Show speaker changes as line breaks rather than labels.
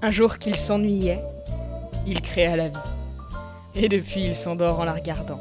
Un jour qu'il s'ennuyait, il créa la vie. Et depuis, il s'endort en la regardant.